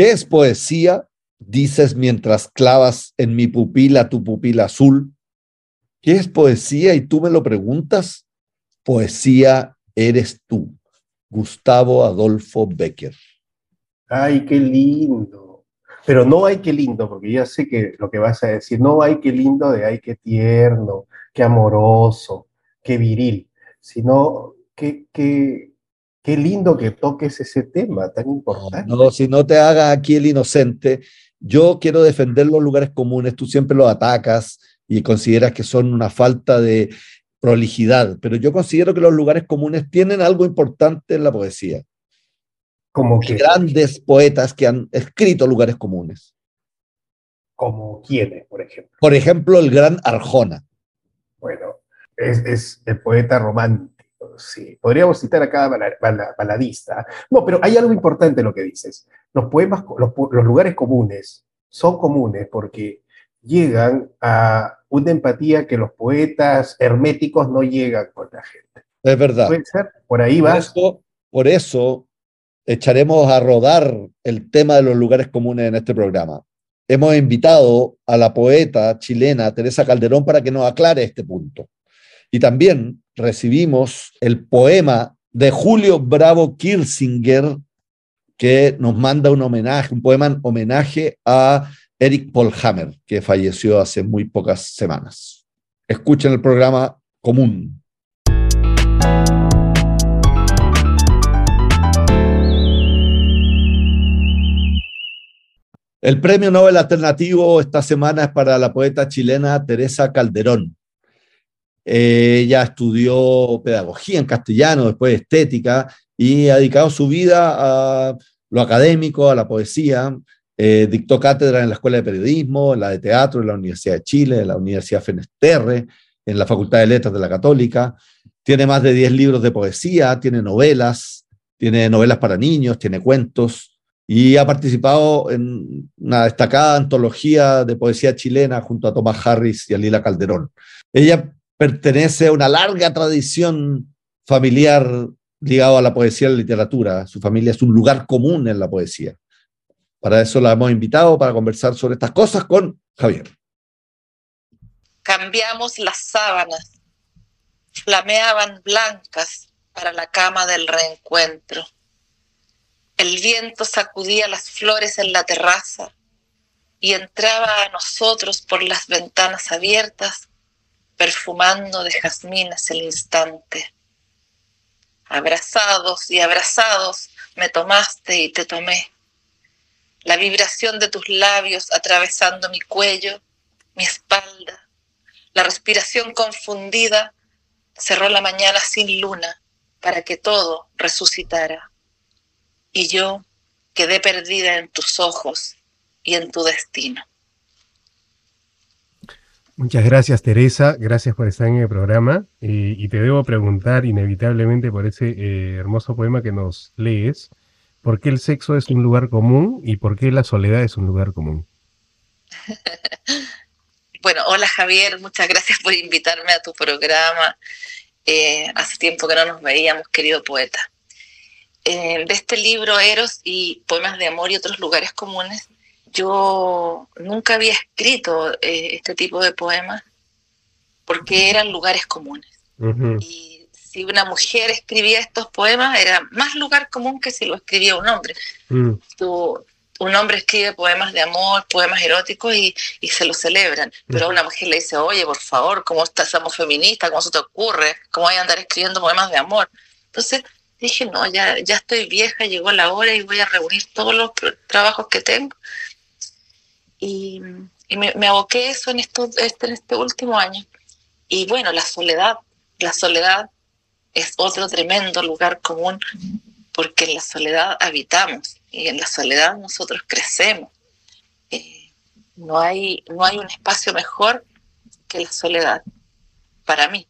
¿Qué es poesía? Dices mientras clavas en mi pupila tu pupila azul. ¿Qué es poesía? Y tú me lo preguntas. Poesía eres tú. Gustavo Adolfo Becker. Ay, qué lindo. Pero no hay qué lindo, porque ya sé que lo que vas a decir, no hay qué lindo de ay, qué tierno, qué amoroso, qué viril, sino qué, qué, qué lindo que toques ese tema tan importante. No, si no te hagas aquí el inocente, yo quiero defender los lugares comunes, tú siempre los atacas y consideras que son una falta de prolijidad, pero yo considero que los lugares comunes tienen algo importante en la poesía. Como que, grandes poetas que han escrito lugares comunes. como quiénes, por ejemplo. Por ejemplo, el gran Arjona. Bueno, es, es el poeta romántico, sí. Podríamos citar a cada bala- bala- baladista. No, pero hay algo importante en lo que dices. Los poemas, los, lugares comunes son comunes porque llegan a una empatía que los poetas herméticos no llegan con la gente. Es verdad. ¿Puede ser? Por ahí Por eso, por eso echaremos a rodar el tema de los lugares comunes en este programa. Hemos invitado a la poeta chilena Teresa Calderón para que nos aclare este punto. Y también recibimos el poema de Julio Bravo Kirsinger, que nos manda un homenaje, un poema en homenaje a Eric Polhammer, que falleció hace muy pocas semanas. Escuchen el programa común. El premio Nobel alternativo esta semana es para la poeta chilena Teresa Calderón. Ella estudió pedagogía en castellano, después estética, y ha dedicado su vida a lo académico, a la poesía. Eh, dictó cátedra en la Escuela de Periodismo, en la de Teatro, en la Universidad de Chile, en la Universidad Fenesterre, en la Facultad de Letras de la Católica. Tiene más de 10 libros de poesía, tiene novelas, tiene novelas para niños, tiene cuentos y ha participado en una destacada antología de poesía chilena junto a Tomás Harris y a Lila Calderón. Ella pertenece a una larga tradición familiar ligada a la poesía y la literatura. Su familia es un lugar común en la poesía. Para eso la hemos invitado para conversar sobre estas cosas con Javier. Cambiamos las sábanas, flameaban blancas para la cama del reencuentro. El viento sacudía las flores en la terraza y entraba a nosotros por las ventanas abiertas, perfumando de jazmines el instante. Abrazados y abrazados me tomaste y te tomé. La vibración de tus labios atravesando mi cuello, mi espalda, la respiración confundida cerró la mañana sin luna para que todo resucitara. Y yo quedé perdida en tus ojos y en tu destino. Muchas gracias, Teresa. Gracias por estar en el programa. Eh, y te debo preguntar inevitablemente por ese eh, hermoso poema que nos lees, ¿por qué el sexo es un lugar común y por qué la soledad es un lugar común? Bueno, hola Javier, muchas gracias por invitarme a tu programa. Eh, hace tiempo que no nos veíamos, querido poeta. De este libro Eros y Poemas de Amor y otros lugares comunes, yo nunca había escrito eh, este tipo de poemas porque eran lugares comunes. Y si una mujer escribía estos poemas, era más lugar común que si lo escribía un hombre. Tú- un hombre escribe poemas de amor, poemas eróticos y, y se lo celebran. Pero a una mujer le dice, oye, por favor, ¿cómo estás? Somos feministas, ¿cómo se te ocurre? ¿Cómo voy a andar escribiendo poemas de amor? Entonces dije, no, ya, ya estoy vieja, llegó la hora y voy a reunir todos los trabajos que tengo. Y, me, aboqué eso en, este, en este último año. Y bueno, la soledad, la soledad es otro tremendo lugar común porque en la soledad habitamos y en la soledad nosotros crecemos. Eh, no, hay, no hay un espacio mejor que la soledad, para mí.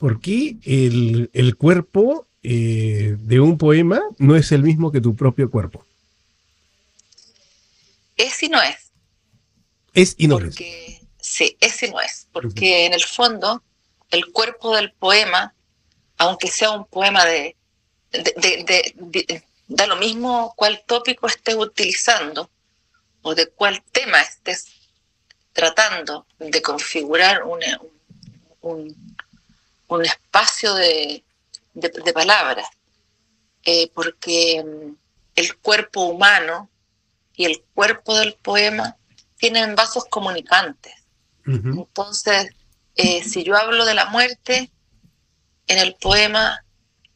¿Por qué el, el cuerpo eh, de un poema no es el mismo que tu propio cuerpo? Es y no es. Es y no es. porque, Sí, es y no es. Porque en el fondo, el cuerpo del poema, aunque sea un poema de, de, de- da lo mismo cuál tópico estés utilizando o de cuál tema estés tratando de configurar un, un, un espacio de, de, palabras, eh, porque mm, el cuerpo humano y el cuerpo del poema tienen vasos comunicantes. Entonces, eh, si yo hablo de la muerte en el poema,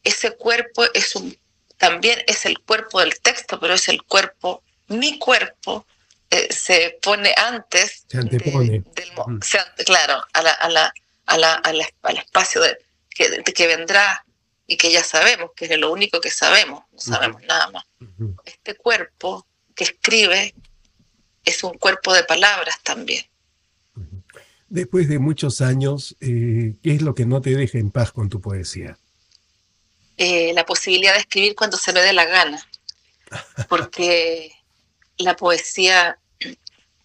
ese cuerpo es un, también es el cuerpo del texto, pero es el cuerpo, mi cuerpo eh, se pone antes se antepone. del, claro, a la, a la, a la, al espacio de, que, que vendrá y que ya sabemos, que es lo único que sabemos, no sabemos nada más. Este cuerpo que escribe es un cuerpo de palabras también. Después de muchos años, eh, ¿qué es lo que no te deja en paz con tu poesía? Eh, la posibilidad de escribir cuando se me dé la gana, porque la poesía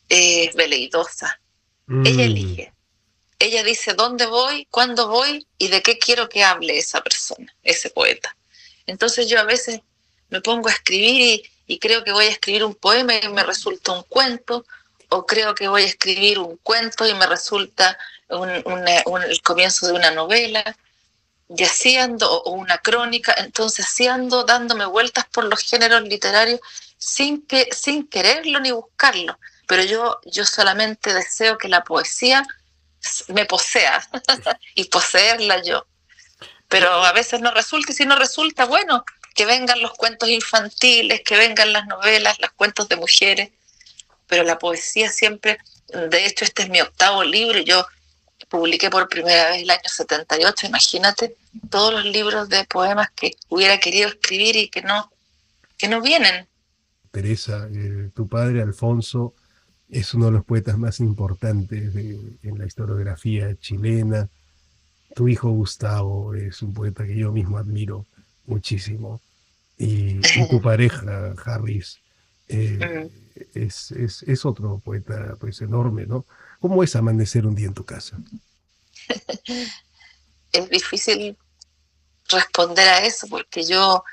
es veleidosa. Ella mm. elige. Ella dice dónde voy, cuándo voy y de qué quiero que hable esa persona, ese poeta. Entonces yo a veces me pongo a escribir y, creo que voy a escribir un poema y me resulta un cuento, o creo que voy a escribir un cuento y me resulta el comienzo de una novela, y así ando, o una crónica, entonces así ando dándome vueltas por los géneros literarios sin, que, sin quererlo ni buscarlo, pero yo, yo solamente deseo que la poesía me posea y poseerla yo. Pero a veces no resulta y si no resulta, bueno, que vengan los cuentos infantiles, que vengan las novelas, los cuentos de mujeres, pero la poesía siempre, de hecho este es mi octavo libro yo publiqué por primera vez el año 78, imagínate todos los libros de poemas que hubiera querido escribir y que no, que no vienen. Teresa, eh, tu padre Alfonso es uno de los poetas más importantes en la historiografía chilena. Tu hijo Gustavo es un poeta que yo mismo admiro muchísimo. Y, tu pareja, Harris, eh, es, otro poeta pues enorme, ¿no? ¿Cómo es amanecer un día en tu casa? es difícil responder a eso porque yo,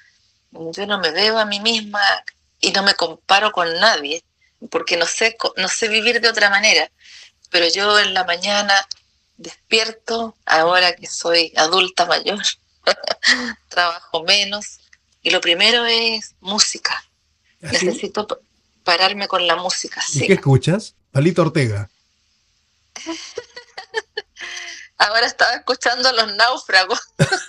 yo no me veo a mí misma y no me comparo con nadie porque no sé, no sé vivir de otra manera. Pero yo en la mañana despierto, ahora que soy adulta mayor, trabajo menos, y lo primero es música. ¿Ah, Necesito pararme con la música. ¿Y qué escuchas? Palito Ortega. ahora estaba escuchando Los Náufragos.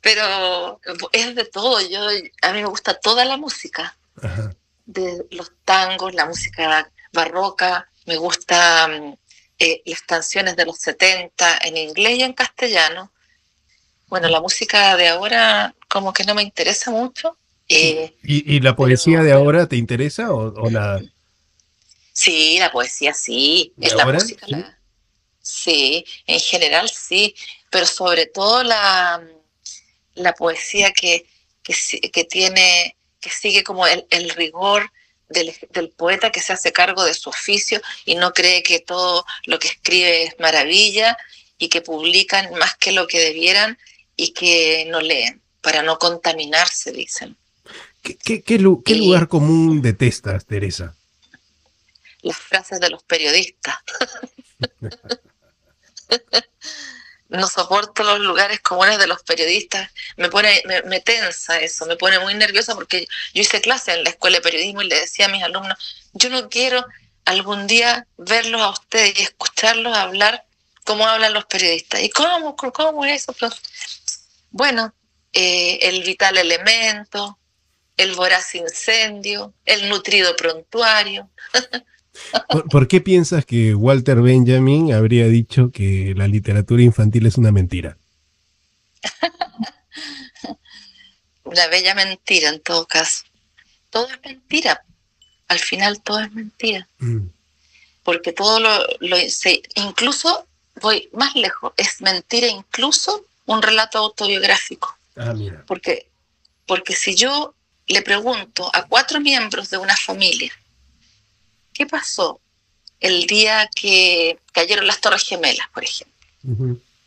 pero es de todo. Yo, a mí me gusta toda la música, de los tangos, la música barroca, me gustan eh, las canciones de los 70 en inglés y en castellano. Bueno, la música de ahora como que no me interesa mucho. Eh, ¿Y, la poesía de ahora te interesa o, nada? Sí, la poesía sí. Es la música. ¿Sí? sí, en general sí, pero sobre todo la, la poesía que, que, tiene, que sigue como el, rigor del, poeta que se hace cargo de su oficio y no cree que todo lo que escribe es maravilla y que publican más que lo que debieran y que no leen, para no contaminarse, dicen. ¿Qué, qué lugar común detestas, Teresa? Las frases de los periodistas. no soporto los lugares comunes de los periodistas, me pone, me, tensa eso, me pone muy nerviosa porque yo hice clase en la escuela de periodismo y le decía a mis alumnos, yo no quiero algún día verlos a ustedes y escucharlos hablar como hablan los periodistas. ¿Y cómo, cómo es eso? Bueno, eh, el vital elemento, el voraz incendio, el nutrido prontuario. ¿Por, qué piensas que Walter Benjamin habría dicho que la literatura infantil es una mentira? una bella mentira en todo caso. Todo es mentira. Al final todo es mentira. Mm. Porque todo lo, lo incluso voy más lejos, es mentira incluso un relato autobiográfico. Ah, mira. Porque, porque si yo le pregunto a cuatro miembros de una familia, ¿qué pasó el día que cayeron las Torres Gemelas, por ejemplo?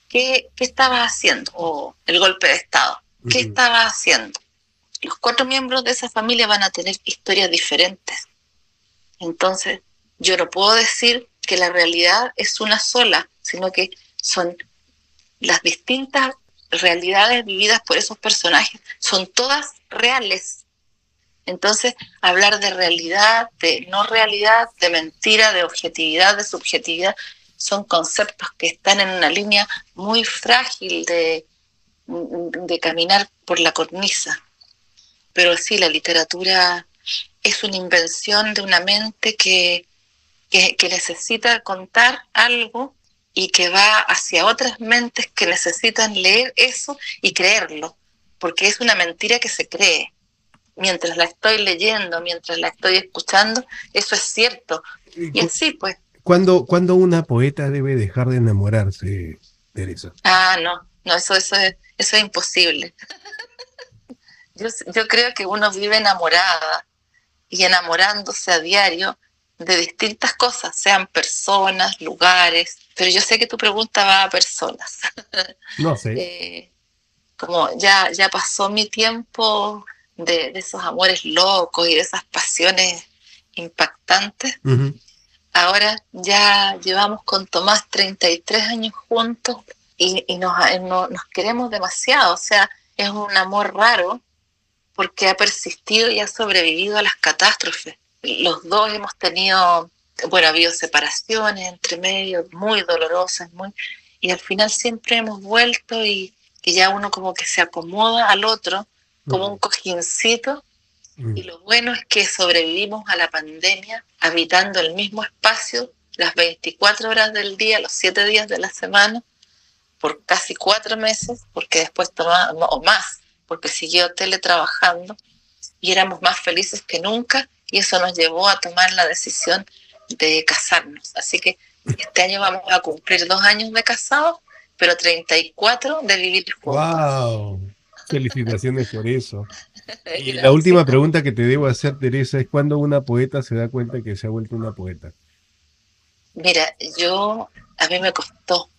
¿Qué, estabas haciendo? O el golpe de Estado. ¿qué estaba haciendo? Los cuatro miembros de esa familia van a tener historias diferentes. Entonces, yo no puedo decir que la realidad es una sola, sino que son las distintas realidades vividas por esos personajes, son todas reales. Entonces, hablar de realidad, de no realidad, de mentira, de objetividad, de subjetividad, son conceptos que están en una línea muy frágil de, caminar por la cornisa. Pero sí, la literatura es una invención de una mente que, que, necesita contar algo y que va hacia otras mentes que necesitan leer eso y creerlo, porque es una mentira que se cree. Mientras la estoy leyendo, mientras la estoy escuchando, eso es cierto. Y así pues. ¿Cuándo, cuando una poeta debe dejar de enamorarse, Teresa? Ah, no, no, eso, eso, es, eso es imposible. yo, yo creo que uno vive enamorada y enamorándose a diario de distintas cosas, sean personas, lugares, pero yo sé que tu pregunta va a personas. No sé. Eh, como ya, ya pasó mi tiempo de, esos amores locos y de esas pasiones impactantes, ahora ya llevamos con Tomás 33 años juntos y, nos, nos queremos demasiado, o sea, es un amor raro porque ha persistido y ha sobrevivido a las catástrofes. Los dos hemos tenido, bueno, ha habido separaciones entre medio muy dolorosas, muy, y al final siempre hemos vuelto y que ya uno como que se acomoda al otro como un cojincito. Y lo bueno es que sobrevivimos a la pandemia habitando el mismo espacio las 24 horas del día, los 7 días de la semana, por casi cuatro meses, porque después tomamos, o más, porque siguió teletrabajando y éramos más felices que nunca y eso nos llevó a tomar la decisión de casarnos. Así que este año vamos a cumplir dos años de casados, pero 34 de vivir juntos. ¡Wow! Felicitaciones por eso. Y la última pregunta que te debo hacer, Teresa, es cuándo una poeta se da cuenta que se ha vuelto una poeta. Mira, yo, a mí me costó,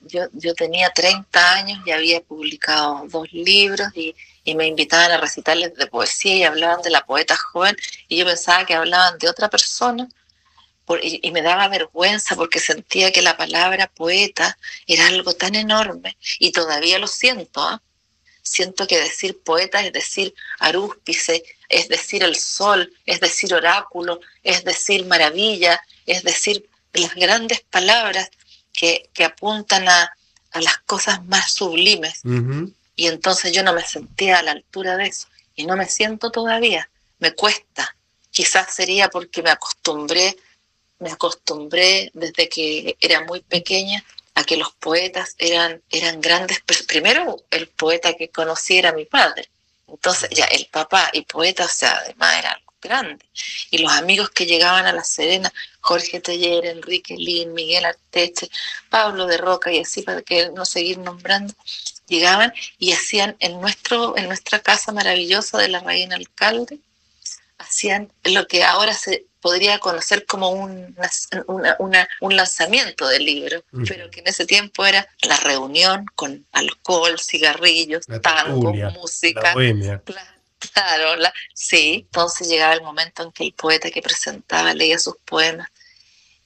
yo, yo tenía 30 años y había publicado dos libros y, me invitaban a recitarles de poesía y hablaban de la poeta joven y yo pensaba que hablaban de otra persona y, me daba vergüenza porque sentía que la palabra poeta era algo tan enorme y todavía lo siento. ¿ah? Siento que decir poeta es decir arúspice, es decir el sol, es decir oráculo, es decir maravilla, es decir las grandes palabras que, apuntan a, las cosas más sublimes. Y entonces yo no me sentía a la altura de eso. Y no me siento todavía. Me cuesta. Quizás sería porque me acostumbré, me acostumbré desde que era muy pequeña a que los poetas eran, eran grandes. Primero, el poeta que conocí era mi padre. Entonces, ya el papá y poeta, o sea, además era grande. Y los amigos que llegaban a La Serena, Jorge Teller, Enrique Lin, Miguel Arteche, Pablo de Roca y así para que no seguir nombrando, llegaban y hacían en, nuestro, en nuestra casa maravillosa de la Reina Alcalde, hacían lo que ahora se podría conocer como un, un lanzamiento del libro, pero que en ese tiempo era la reunión con alcohol, cigarrillos, tango, música. Claro, sí. Entonces llegaba el momento en que el poeta que presentaba leía sus poemas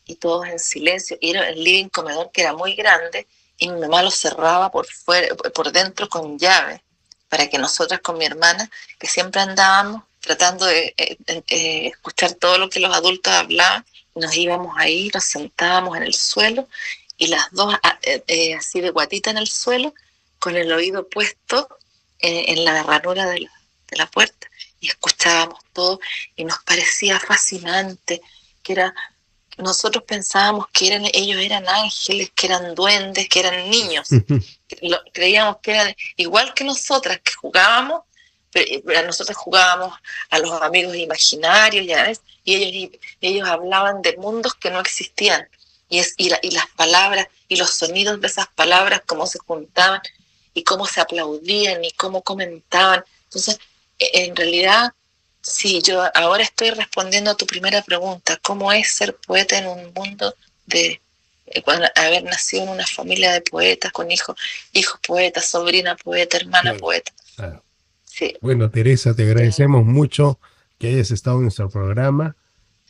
y todos en silencio. Y era el living comedor que era muy grande y mi mamá lo cerraba por, fuera, por dentro con llave para que nosotras con mi hermana, que siempre andábamos tratando de, eh, eh, escuchar todo lo que los adultos hablaban, nos íbamos ahí, nos sentábamos en el suelo y las dos ah, eh, así de guatita en el suelo, con el oído puesto en la ranura de la, de la puerta y escuchábamos todo y nos parecía fascinante, que era, nosotros pensábamos que eran, ellos eran ángeles, que eran duendes, que eran niños. creíamos que eran igual que nosotras, que jugábamos, nosotros jugábamos a los amigos imaginarios, ya y ellos, ellos hablaban de mundos que no existían. Y, es, y, y las palabras y los sonidos de esas palabras, cómo se juntaban y cómo se aplaudían y cómo comentaban. Entonces, en realidad, sí, yo ahora estoy respondiendo a tu primera pregunta, ¿cómo es ser poeta en un mundo de, eh, haber nacido en una familia de poetas, con hijos, hijos poetas, sobrina poeta, hermana poeta. Bueno, Teresa, te agradecemos mucho que hayas estado en nuestro programa.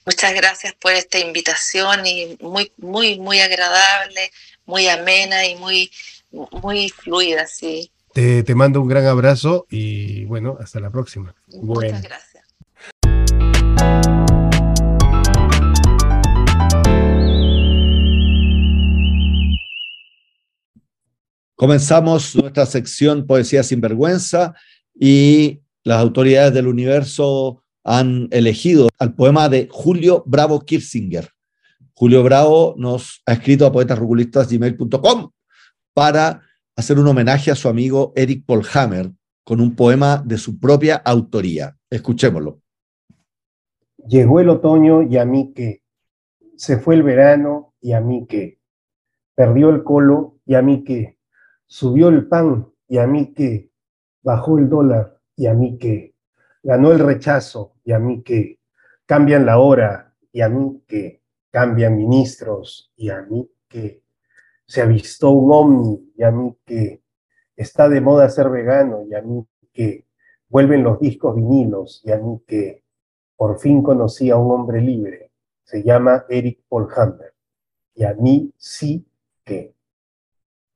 Muchas gracias por esta invitación y muy, muy, muy agradable, muy amena y muy, muy fluida, sí. Te, te mando un gran abrazo y bueno, hasta la próxima. Muchas gracias. Comenzamos nuestra sección Poesía sin vergüenza y las autoridades del universo han elegido al poema de Julio Bravo Kirsinger. Julio Bravo nos ha escrito a poetasrugulistas.gmail.com para hacer un homenaje a su amigo Eric Polhammer con un poema de su propia autoría. Escuchémoslo. Llegó el otoño y a mí qué. Se fue el verano y a mí qué. Perdió el colo y a mí qué Subió el pan y a mí qué. Bajó el dólar y a mí qué. Ganó el rechazo y a mí qué. Cambian la hora y a mí qué. Cambian ministros y a mí qué. Se avistó un omni y a mí qué. Está de moda ser vegano y a mí qué. Vuelven los discos vinilos y a mí qué. Por fin conocí a un hombre libre. Se llama Eric Paul Hammer. Y a mí sí que.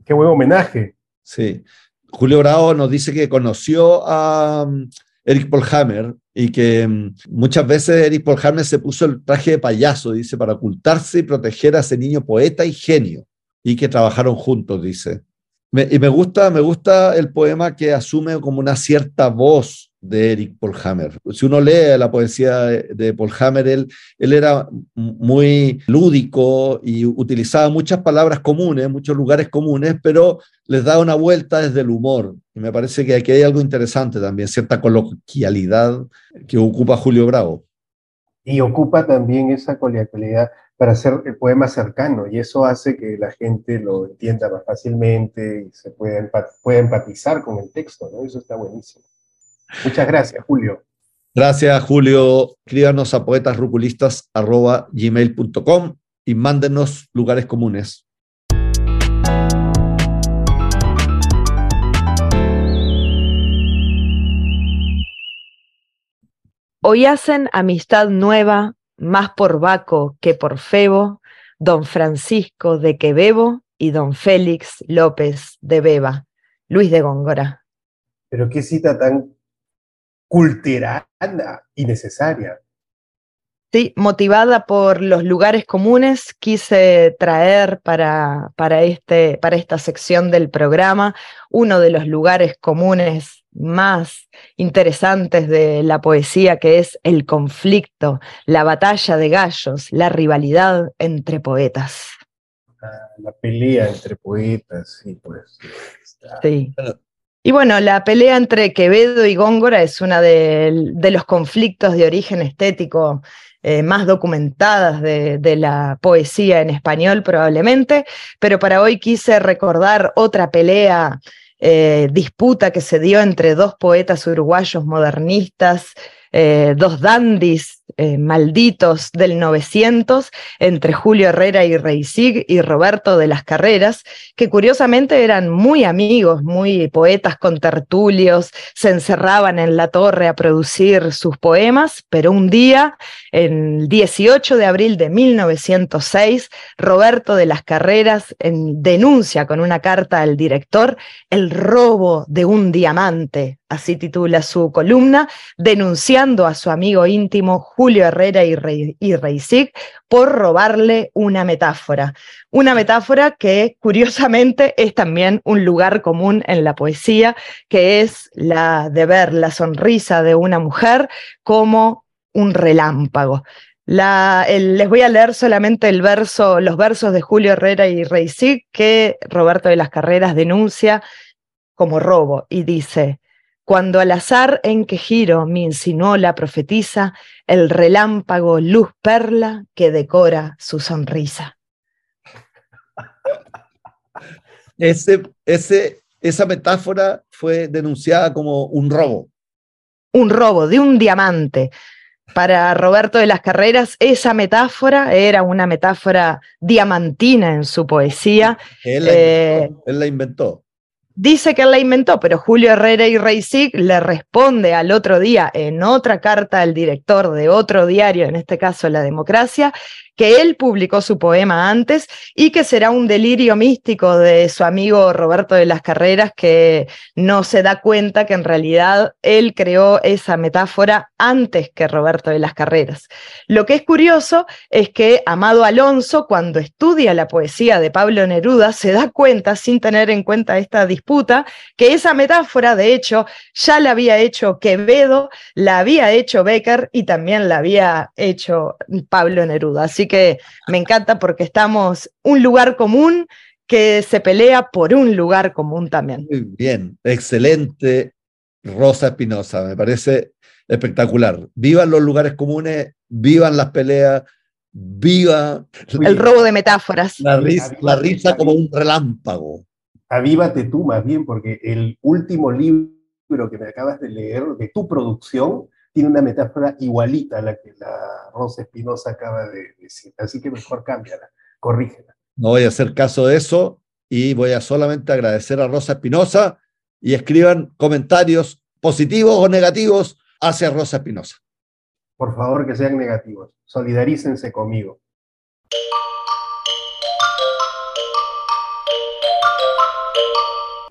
Qué buen homenaje. Sí. Julio Bravo nos dice que conoció a um, Eric Polhammer y que um, muchas veces Eric Polhammer se puso el traje de payaso, dice, para ocultarse y proteger a ese niño poeta y genio, y que trabajaron juntos, dice. Y me gusta, me gusta el poema que asume como una cierta voz de Eric Polhammer. Si uno lee la poesía de Polhammer, él, él era muy lúdico y utilizaba muchas palabras comunes, muchos lugares comunes, pero les da una vuelta desde el humor. Y me parece que aquí hay algo interesante también, cierta coloquialidad que ocupa Julio Bravo. Y ocupa también esa coloquialidad para hacer el poema cercano, y eso hace que la gente lo entienda más fácilmente y se pueda, pueda empatizar con el texto, ¿no? Eso está buenísimo. Muchas gracias, Julio. Gracias, Julio. Escríbanos a poetasruculistas.gmail.com y mándenos lugares comunes. Hoy hacen amistad nueva, más por Baco que por Febo, don Francisco de Quebebo y don Félix López de Beba. Luis de Góngora. Pero qué cita tan culturana y necesaria. Sí, motivada por los lugares comunes, quise traer para, para, este, para esta sección del programa uno de los lugares comunes más interesantes de la poesía, que es el conflicto, la batalla de gallos, la rivalidad entre poetas. La pelea entre poetas, sí, pues. Sí. Y bueno, la pelea entre Quevedo y Góngora es una de, los conflictos de origen estético eh, más documentadas de, la poesía en español probablemente, pero para hoy quise recordar otra pelea, eh, disputa que se dio entre dos poetas uruguayos modernistas, eh, dos dandis eh, malditos del 900 entre Julio Herrera y Reisig y Roberto de las Carreras, que curiosamente eran muy amigos, muy poetas con tertulios, se encerraban en la torre a producir sus poemas, pero un día, el 18 de abril de 1906, Roberto de las Carreras denuncia con una carta al director el robo de un diamante así titula su columna, denunciando a su amigo íntimo Julio Herrera y, Rey, por robarle una metáfora. Una metáfora que curiosamente es también un lugar común en la poesía, que es la de ver la sonrisa de una mujer como un relámpago. les voy a leer solamente el verso, los versos de Julio Herrera y Reisig que Roberto de las Carreras denuncia como robo y dice, cuando al azar en que giro me insinuó la profetisa, el relámpago luz perla que decora su sonrisa. Ese, ese, esa metáfora fue denunciada como un robo. Un robo de un diamante. Para Roberto de las Carreras, esa metáfora era una metáfora diamantina en su poesía. Él la, eh, él la inventó dice que él la inventó, pero Julio Herrera y Reisig le responde al otro día en otra carta al director de otro diario, en este caso La Democracia, que él publicó su poema antes y que será un delirio místico de su amigo Roberto de las Carreras que no se da cuenta que en realidad él creó esa metáfora antes que Roberto de las Carreras. Lo que es curioso es que Amado Alonso, cuando estudia la poesía de Pablo Neruda, se da cuenta, sin tener en cuenta esta disputa, que esa metáfora, de hecho, ya la había hecho Quevedo, la había hecho Becker y también la había hecho Pablo Neruda. Así que me encanta porque estamos un lugar común que se pelea por un lugar común también. Muy bien, excelente, Rosa Espinosa, me parece espectacular. Vivan los lugares comunes, vivan las peleas, viva el robo de metáforas. La risa, la risa como un relámpago. Avívate tú más bien, porque el último libro que me acabas de leer de tu producción tiene una metáfora igualita a la que la Rosa Espinosa acaba de decir. Así que mejor cámbiala, corrígela. No voy a hacer caso de eso y voy a solamente agradecer a Rosa Espinosa y escriban comentarios positivos o negativos hacia Rosa Espinosa. Por favor, que sean negativos. Solidarícense conmigo.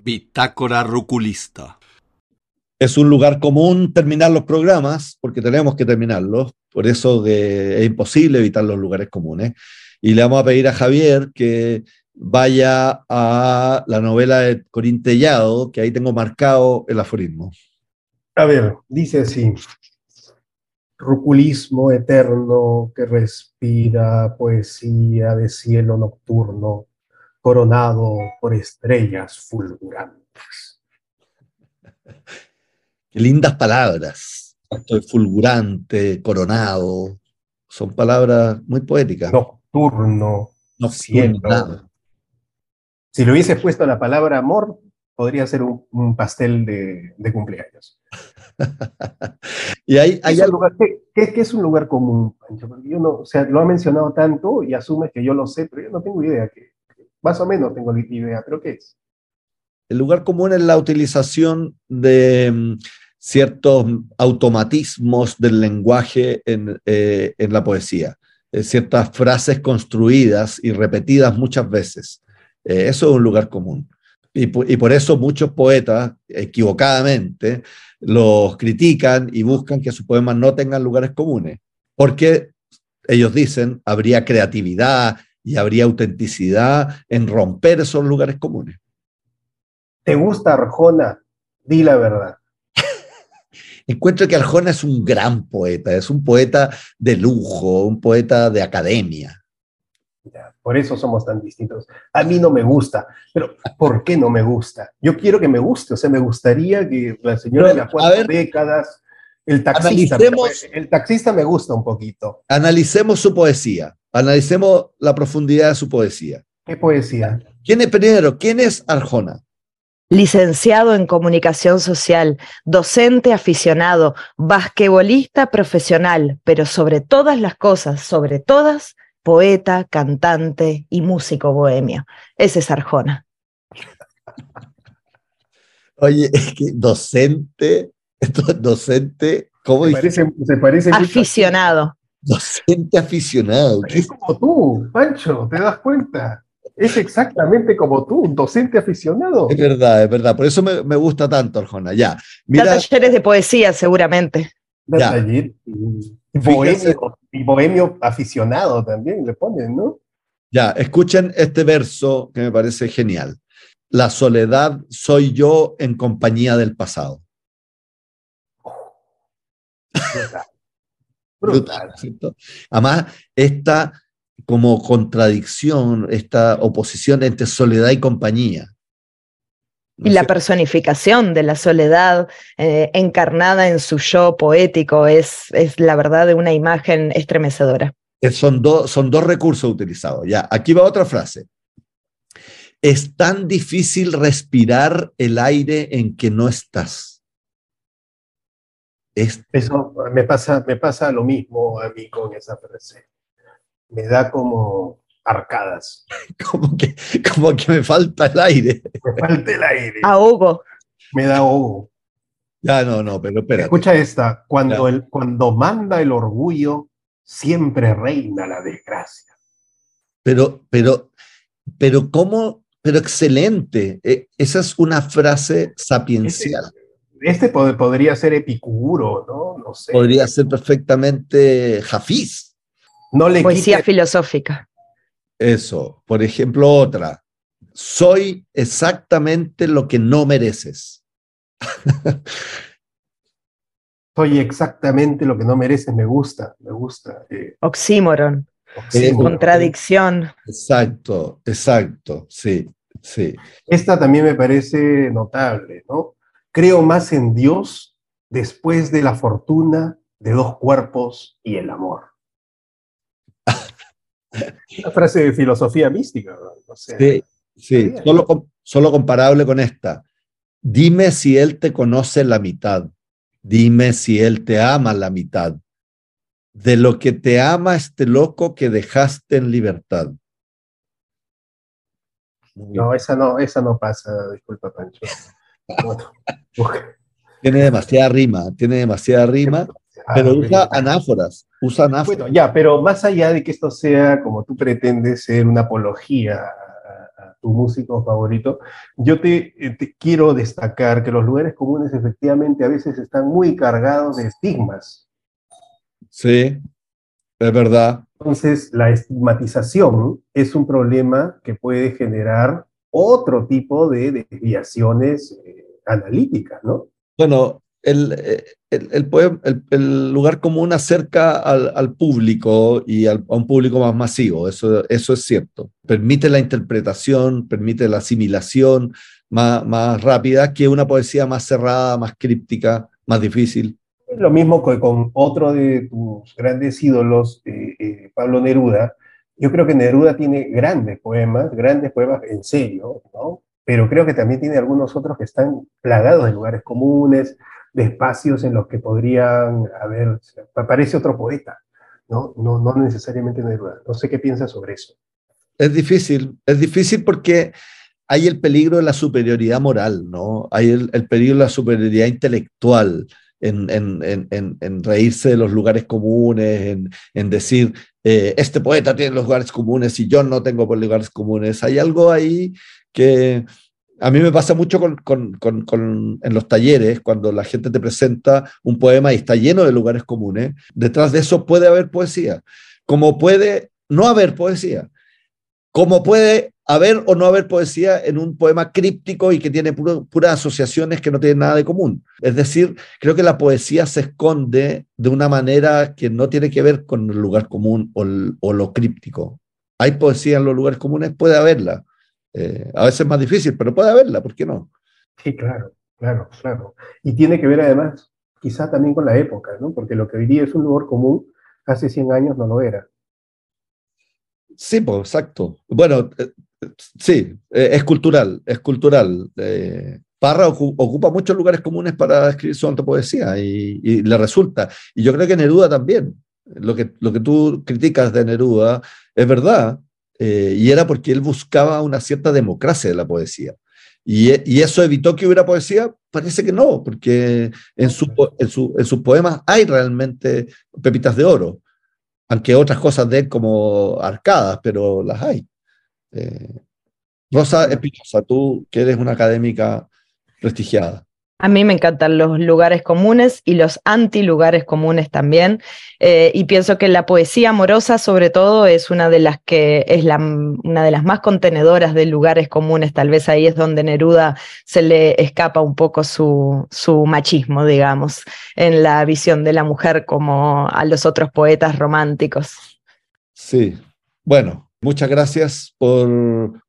Bitácora Ruculista es un lugar común terminar los programas, porque tenemos que terminarlos, por eso es imposible evitar los lugares comunes. Y le vamos a pedir a Javier que vaya a la novela de Corintellado, que ahí tengo marcado el aforismo. A ver, dice así, ruculismo eterno que respira poesía de cielo nocturno, coronado por estrellas fulgurantes. Qué lindas palabras. Estoy fulgurante, coronado. Son palabras muy poéticas. Nocturno, cielo. Si le hubiese puesto la palabra amor, podría ser un, pastel de, cumpleaños. y hay, hay algo... ¿qué, es un lugar común, Pancho? Porque yo no, o sea, lo ha mencionado tanto y asume que yo lo sé, pero yo no tengo idea. Que, más o menos tengo idea, pero ¿qué es? El lugar común es la utilización de mm, ciertos automatismos del lenguaje en, eh, la poesía, eh, ciertas frases construidas y repetidas muchas veces. Eh, eso es un lugar común. Y, por eso muchos poetas, equivocadamente, los critican y buscan que sus poemas no tengan lugares comunes, porque ellos dicen, habría creatividad y habría autenticidad en romper esos lugares comunes. ¿Te gusta Arjona? Di la verdad. Encuentro que Arjona es un gran poeta, es un poeta de lujo, un poeta de academia. por eso somos tan distintos. A mí no me gusta, pero ¿por qué no me gusta? Yo quiero que me guste, o sea, me gustaría que la señora de las cuatro décadas, el taxista, el taxista me gusta un poquito. Analicemos su poesía, analicemos la profundidad de su poesía. ¿Qué poesía? ¿Quién es primero? ¿Quién es Arjona? Licenciado en comunicación social, docente aficionado, basquetbolista profesional, pero sobre todas las cosas, sobre todas, poeta, cantante y músico bohemio. Ese es Arjona. Oye, es que docente, docente, ¿cómo se parece, se parece Aficionado. Docente aficionado. Es como tú, Pancho, ¿te das cuenta? Es exactamente como tú, un docente aficionado. Es verdad, es verdad. Por eso me, gusta tanto, Arjona. Ya. Mira, talleres de poesía, seguramente. Ya. y, bohemio, y bohemio aficionado también le ponen, ¿no? Ya, escuchen este verso que me parece genial. La soledad soy yo en compañía del pasado. brutal. brutal. brutal Además, esta como contradicción, esta oposición entre soledad y compañía. y la personificación de la soledad eh, encarnada en su yo poético es, es la verdad de una imagen estremecedora. Son, son dos recursos utilizados. Ya, aquí va otra frase. Es tan difícil respirar el aire en que no estás. Eso me pasa, me pasa lo mismo a mí con esa frase. Me da como arcadas. como, que, como que me falta el aire. Me falta el aire. Ahogo. Me da ahogo. Ya, no, no, pero espera. Escucha esta. Cuando, el, cuando manda el orgullo, siempre reina la desgracia. Pero, pero, pero, ¿cómo? Pero excelente. E, esa es una frase sapiencial. Este, este podría ser Epicuro, ¿no? No sé. Podría ser perfectamente Jafiz. No le Poesía filosófica. Eso. Por ejemplo, otra. Soy exactamente lo que no mereces. Soy exactamente lo que no mereces, me gusta, me gusta. Eh. Oxímoron. Contradicción. Exacto, exacto, sí, sí. Esta también me parece notable, ¿no? Creo más en Dios después de la fortuna de dos cuerpos y el amor. Una frase de filosofía mística, ¿no? sí, sí. Solo, solo comparable con esta. Dime si Él te conoce la mitad. Dime si Él te ama la mitad. De lo que te ama este loco que dejaste en libertad. No, esa no, esa no pasa, disculpa, Pancho. tiene demasiada rima, tiene demasiada rima, pero usa anáforas, usa anáforas. Bueno, ya, pero más allá de que esto sea, como tú pretendes, ser una apología tu músico favorito, yo eh, te, quiero destacar que los lugares comunes efectivamente a veces están muy cargados de estigmas. Sí, es verdad. Entonces, la estigmatización es un problema que puede generar otro tipo de desviaciones eh, analíticas, ¿no? Bueno, el, el, el, lugar común acerca al, público y a un público más masivo, eso, eso es cierto. Permite la interpretación, permite la asimilación más, más rápida que una poesía más cerrada, más críptica, más difícil. Lo mismo que con otro de tus grandes ídolos, eh, eh, Pablo Neruda. Yo creo que Neruda tiene grandes poemas, grandes poemas en serio, ¿no? pero creo que también tiene algunos otros que están plagados de lugares comunes, de espacios en los que podrían haber, aparece otro poeta, ¿no? No, no necesariamente Neruda. No sé qué piensas sobre eso. Es difícil, es difícil porque hay el peligro de la superioridad moral, ¿no? Hay el, peligro de la superioridad intelectual. En, en, en, en, reírse de los lugares comunes, en, decir, eh, este poeta tiene los lugares comunes y yo no tengo lugares comunes. Hay algo ahí que, a mí me pasa mucho con, en los talleres, cuando la gente te presenta un poema y está lleno de lugares comunes, detrás de eso puede haber poesía, como puede no haber poesía, como puede haber o no haber poesía en un poema críptico y que tiene puras asociaciones que no tienen nada de común. Es decir, creo que la poesía se esconde de una manera que no tiene que ver con el lugar común o, o lo críptico. Hay poesía en los lugares comunes, puede haberla eh, a veces es más difícil, pero puede haberla, ¿por qué no? Sí, claro, claro, claro. Y tiene que ver además, quizá también con la época, ¿no? Porque lo que hoy día es un lugar común, hace 100 años no lo era. Sí, pues, exacto. Bueno, eh, sí, eh, es cultural, es cultural. Parra ocupa muchos lugares comunes para escribir su alta poesía y, y, le resulta. Y yo creo que Neruda también. Lo que, lo que tú criticas de Neruda es verdad, eh, y era porque él buscaba una cierta democracia de la poesía. Y, y, eso evitó que hubiera poesía? Parece que no, porque en, su, en, su, en, sus poemas hay realmente pepitas de oro, aunque otras cosas de él como arcadas, pero las hay. Eh, Rosa Espinosa, tú que eres una académica prestigiada. A mí me encantan los lugares comunes y los anti-lugares comunes también. Eh, y pienso que la poesía amorosa, sobre todo, es una de las que es una de las más contenedoras de lugares comunes. Tal vez ahí es donde Neruda se le escapa un poco su, su machismo, digamos, en la visión de la mujer como a los otros poetas románticos. Sí, bueno, muchas gracias por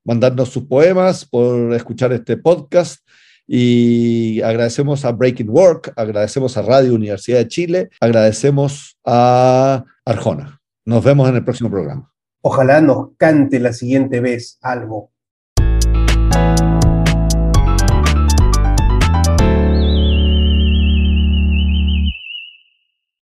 mandarnos sus poemas, por escuchar este podcast. Y agradecemos a Breaking Work, agradecemos a Radio Universidad de Chile, agradecemos a Arjona. Nos vemos en el próximo programa. Ojalá nos cante la siguiente vez algo